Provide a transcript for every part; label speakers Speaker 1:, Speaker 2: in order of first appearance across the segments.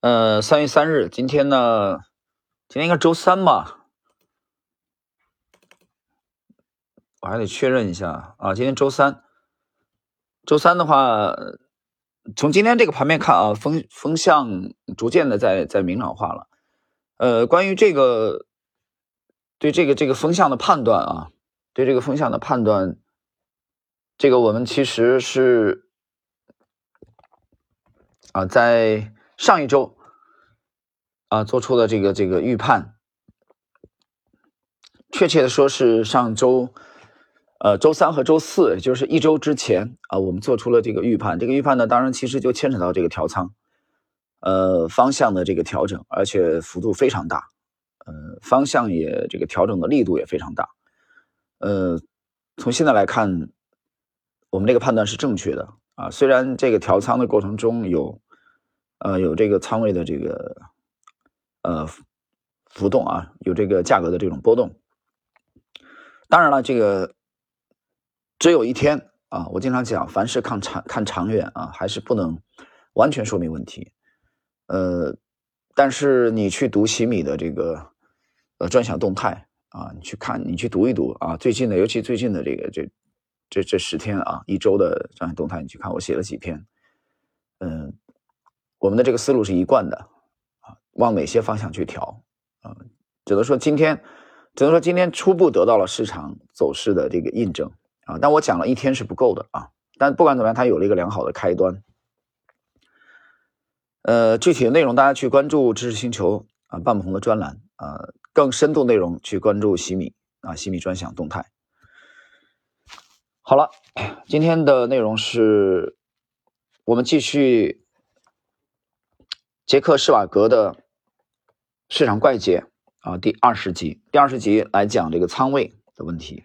Speaker 1: 呃，三月三日，今天呢，今天应该周三吧？我还得确认一下啊。今天周三，周三的话，从今天这个盘面看啊，风风向逐渐的在在明朗化了。呃，关于这个对这个这个风向的判断啊，对这个风向的判断，这个我们其实是啊在。上一周啊，做出了这个这个预判，确切的说是上周，呃，周三和周四，就是一周之前啊，我们做出了这个预判。这个预判呢，当然其实就牵扯到这个调仓，呃，方向的这个调整，而且幅度非常大，呃，方向也这个调整的力度也非常大，呃，从现在来看，我们这个判断是正确的啊。虽然这个调仓的过程中有。呃，有这个仓位的这个呃浮动啊，有这个价格的这种波动。当然了，这个只有一天啊，我经常讲，凡是看长看长远啊，还是不能完全说明问题。呃，但是你去读喜米的这个呃专享动态啊，你去看，你去读一读啊，最近的，尤其最近的这个这这这十天啊，一周的专享动态，你去看，我写了几篇，嗯。我们的这个思路是一贯的啊，往哪些方向去调啊？只能说今天，只能说今天初步得到了市场走势的这个印证啊。但我讲了一天是不够的啊。但不管怎么样，它有了一个良好的开端。呃，具体的内容大家去关注知识星球啊，半不红的专栏啊，更深度内容去关注西米啊，西米专享动态。好了，今天的内容是我们继续。杰克·施瓦格的市场怪杰啊，第二十集，第二十集来讲这个仓位的问题。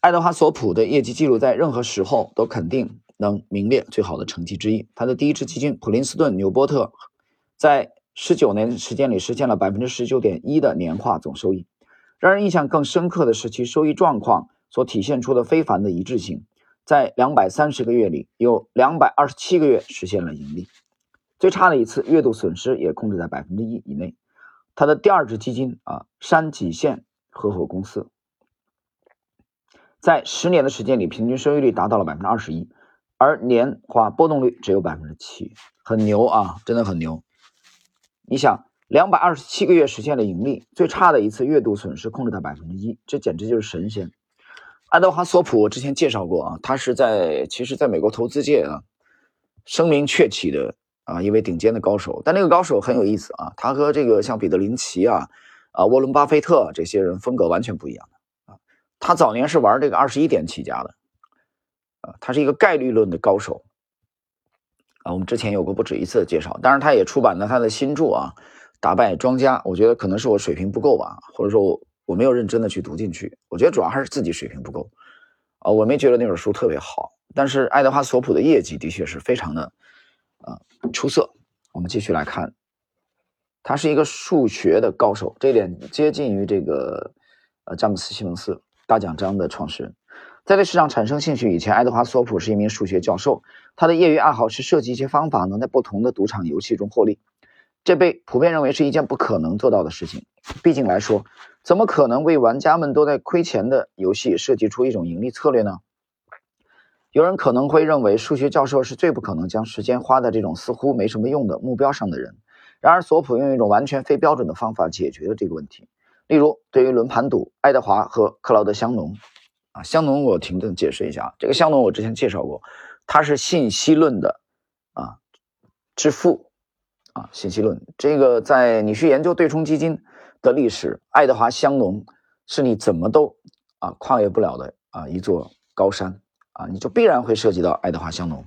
Speaker 1: 爱德华·索普的业绩记录在任何时候都肯定能名列最好的成绩之一。他的第一支基金普林斯顿纽波特，在十九年时间里实现了百分之十九点一的年化总收益。让人印象更深刻的是其收益状况所体现出的非凡的一致性，在两百三十个月里，有两百二十七个月实现了盈利。最差的一次月度损失也控制在百分之一以内。他的第二支基金啊，山脊线合伙公司，在十年的时间里，平均收益率达到了百分之二十一，而年化波动率只有百分之七，很牛啊，真的很牛。你想，两百二十七个月实现了盈利，最差的一次月度损失控制在百分之一，这简直就是神仙。爱德华索普我之前介绍过啊，他是在其实在美国投资界啊声名鹊起的。啊，一位顶尖的高手，但那个高手很有意思啊，他和这个像彼得林奇啊、啊沃伦巴菲特这些人风格完全不一样的啊。他早年是玩这个二十一点起家的，啊，他是一个概率论的高手啊。我们之前有过不止一次的介绍，当然他也出版了他的新著啊，《打败庄家》。我觉得可能是我水平不够吧，或者说我我没有认真的去读进去。我觉得主要还是自己水平不够啊，我没觉得那本书特别好。但是爱德华索普的业绩的确是非常的。啊，出色！我们继续来看，他是一个数学的高手，这点接近于这个呃詹姆斯·西蒙斯大奖章的创始人。在对市场产生兴趣以前，爱德华·索普是一名数学教授，他的业余爱好是设计一些方法，能在不同的赌场游戏中获利。这被普遍认为是一件不可能做到的事情。毕竟来说，怎么可能为玩家们都在亏钱的游戏设计出一种盈利策略呢？有人可能会认为，数学教授是最不可能将时间花在这种似乎没什么用的目标上的人。然而，索普用一种完全非标准的方法解决了这个问题。例如，对于轮盘赌，爱德华和克劳德·香农，啊，香农我停顿解释一下，这个香农我之前介绍过，他是信息论的啊之父，啊，信息论这个在你去研究对冲基金的历史，爱德华·香农是你怎么都啊跨越不了的啊一座高山。啊，你就必然会涉及到爱德华香农，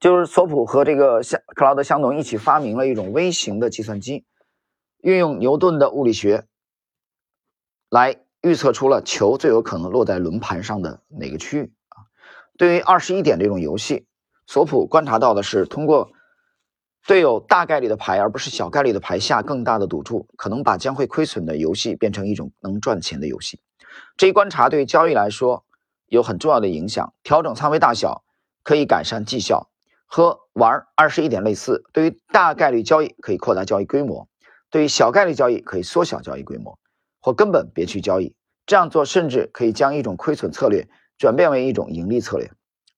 Speaker 1: 就是索普和这个香克劳德香农一起发明了一种微型的计算机，运用牛顿的物理学来预测出了球最有可能落在轮盘上的哪个区域啊。对于二十一点这种游戏，索普观察到的是，通过对有大概率的牌而不是小概率的牌下更大的赌注，可能把将会亏损的游戏变成一种能赚钱的游戏。这一观察对交易来说。有很重要的影响。调整仓位大小可以改善绩效。和玩二十一点类似。对于大概率交易，可以扩大交易规模；对于小概率交易，可以缩小交易规模，或根本别去交易。这样做甚至可以将一种亏损策略转变为一种盈利策略。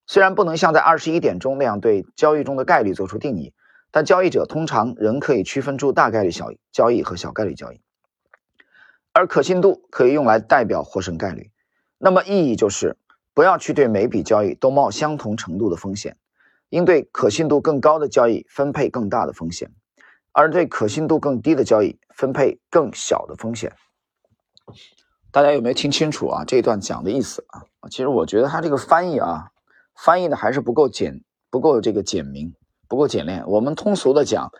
Speaker 1: 虽然不能像在二十一点钟那样对交易中的概率做出定义，但交易者通常仍可以区分出大概率小交易和小概率交易，而可信度可以用来代表获胜概率。那么意义就是，不要去对每笔交易都冒相同程度的风险，应对可信度更高的交易分配更大的风险，而对可信度更低的交易分配更小的风险。大家有没有听清楚啊？这一段讲的意思啊？其实我觉得他这个翻译啊，翻译的还是不够简，不够这个简明，不够简练。我们通俗的讲，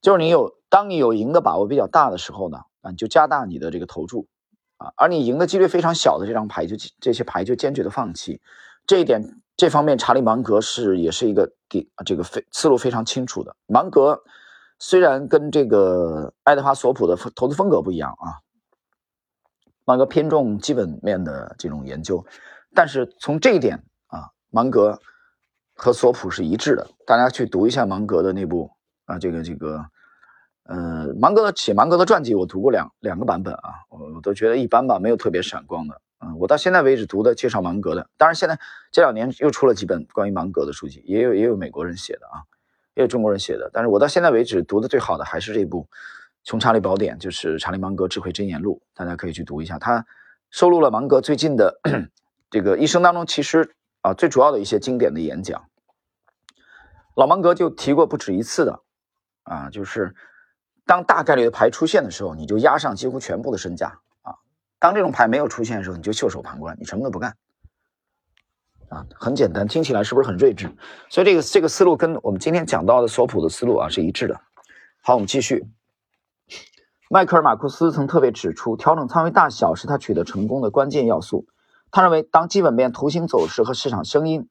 Speaker 1: 就是你有当你有赢的把握比较大的时候呢，啊，你就加大你的这个投注啊，而你赢的几率非常小的这张牌，就这些牌就坚决的放弃。这一点，这方面查理芒格是也是一个给这个非思路非常清楚的。芒格虽然跟这个爱德华索普的投资风格不一样啊。芒格偏重基本面的这种研究，但是从这一点啊，芒格和索普是一致的。大家去读一下芒格的那部啊，这个这个，呃，芒格的写芒格的传记，我读过两两个版本啊，我都觉得一般吧，没有特别闪光的。嗯，我到现在为止读的介绍芒格的，当然现在这两年又出了几本关于芒格的书籍，也有也有美国人写的啊，也有中国人写的，但是我到现在为止读的最好的还是这部。《穷查理宝典》就是查理芒格智慧箴言录，大家可以去读一下。他收录了芒格最近的这个一生当中，其实啊最主要的一些经典的演讲。老芒格就提过不止一次的啊，就是当大概率的牌出现的时候，你就压上几乎全部的身价啊；当这种牌没有出现的时候，你就袖手旁观，你什么都不干啊。很简单，听起来是不是很睿智？所以这个这个思路跟我们今天讲到的索普的思路啊是一致的。好，我们继续。迈克尔·马库斯曾特别指出，调整仓位大小是他取得成功的关键要素。他认为，当基本面、图形走势和市场声音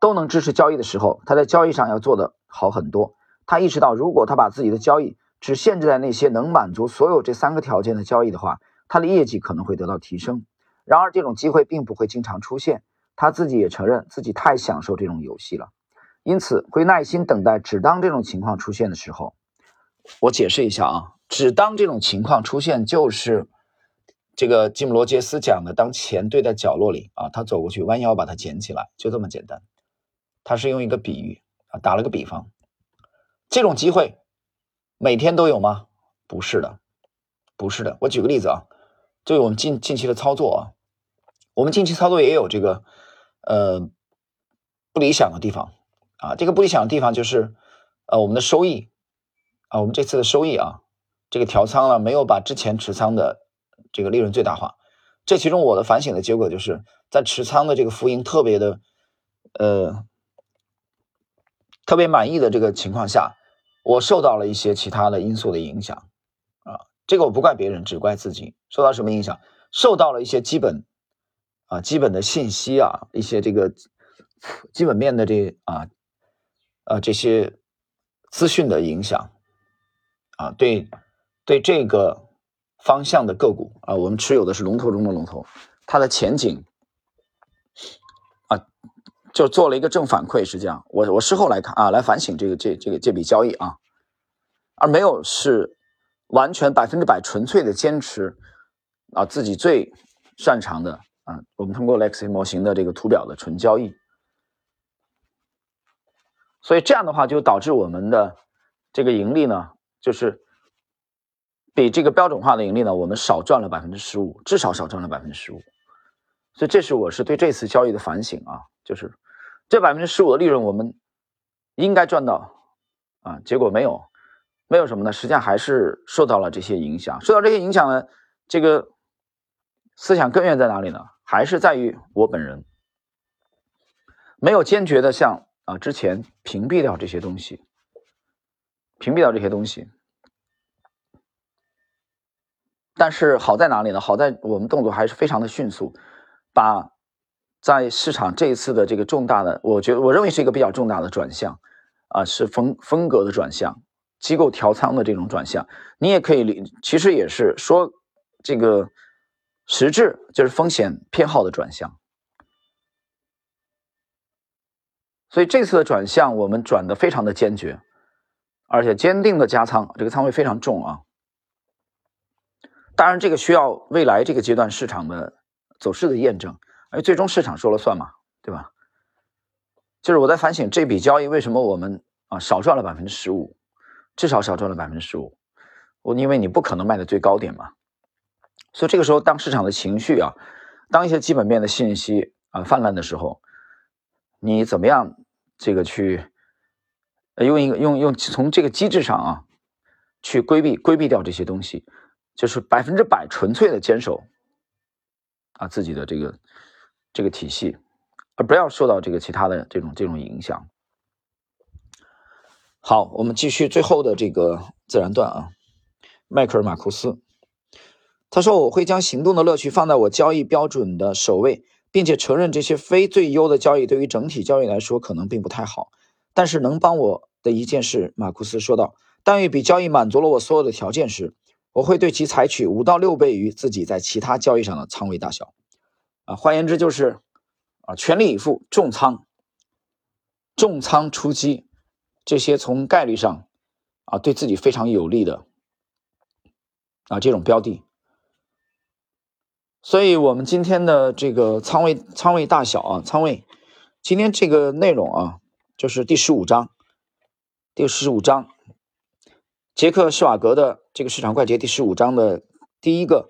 Speaker 1: 都能支持交易的时候，他在交易上要做得好很多。他意识到，如果他把自己的交易只限制在那些能满足所有这三个条件的交易的话，他的业绩可能会得到提升。然而，这种机会并不会经常出现。他自己也承认自己太享受这种游戏了，因此会耐心等待，只当这种情况出现的时候。我解释一下啊。只当这种情况出现，就是这个吉姆罗杰斯讲的，当钱堆在角落里啊，他走过去弯腰把它捡起来，就这么简单。他是用一个比喻啊，打了个比方。这种机会每天都有吗？不是的，不是的。我举个例子啊，就我们近近期的操作啊，我们近期操作也有这个呃不理想的地方啊。这个不理想的地方就是呃我们的收益啊，我们这次的收益啊。这个调仓了，没有把之前持仓的这个利润最大化。这其中我的反省的结果就是在持仓的这个浮盈特别的，呃，特别满意的这个情况下，我受到了一些其他的因素的影响啊。这个我不怪别人，只怪自己。受到什么影响？受到了一些基本啊基本的信息啊，一些这个基本面的这啊啊这些资讯的影响啊，对。对这个方向的个股啊，我们持有的是龙头中的龙头，它的前景啊，就做了一个正反馈，是这样。我我事后来看啊，来反省这个这这个这笔交易啊，而没有是完全百分之百纯粹的坚持啊自己最擅长的啊，我们通过 Lexi 模型的这个图表的纯交易，所以这样的话就导致我们的这个盈利呢，就是。比这个标准化的盈利呢，我们少赚了百分之十五，至少少赚了百分之十五。所以这是我是对这次交易的反省啊，就是这百分之十五的利润我们应该赚到啊，结果没有，没有什么呢？实际上还是受到了这些影响。受到这些影响呢，这个思想根源在哪里呢？还是在于我本人没有坚决的像啊之前屏蔽掉这些东西，屏蔽掉这些东西。但是好在哪里呢？好在我们动作还是非常的迅速，把在市场这一次的这个重大的，我觉得我认为是一个比较重大的转向，啊，是风风格的转向，机构调仓的这种转向。你也可以理，其实也是说这个实质就是风险偏好的转向。所以这次的转向我们转的非常的坚决，而且坚定的加仓，这个仓位非常重啊。当然，这个需要未来这个阶段市场的走势的验证，而最终市场说了算嘛，对吧？就是我在反省这笔交易为什么我们啊少赚了百分之十五，至少少赚了百分之十五。我因为你不可能卖的最高点嘛，所以这个时候当市场的情绪啊，当一些基本面的信息啊泛滥的时候，你怎么样这个去用一个用用从这个机制上啊去规避规避掉这些东西，就是百分之百纯粹的坚守啊自己的这个这个体系，而不要受到这个其他的这种这种影响。好，我们继续最后的这个自然段啊。迈克尔·马库斯，他说：“我会将行动的乐趣放在我交易标准的首位，并且承认这些非最优的交易对于整体交易来说可能并不太好。但是能帮我的一件事，马库斯说道：当一笔交易满足了我所有的条件时，我会对其采取五到六倍于自己在其他交易上的仓位大小。啊，换言之就是啊，全力以赴重仓、重仓出击，这些从概率上啊对自己非常有利的。”啊，这种标的，所以我们今天的这个仓位仓位大小啊，仓位，今天这个内容啊，就是第十五章，第十五章，杰克施瓦格的这个市场快捷第十五章的第一个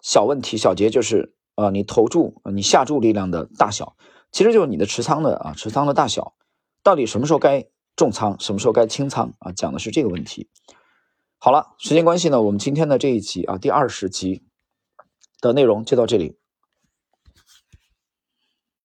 Speaker 1: 小问题小节就是，呃，你投注你下注力量的大小，其实就是你的持仓的啊持仓的大小，到底什么时候该重仓，什么时候该清仓啊，讲的是这个问题。好了，时间关系呢，我们今天的这一集啊，第二十集的内容就到这里。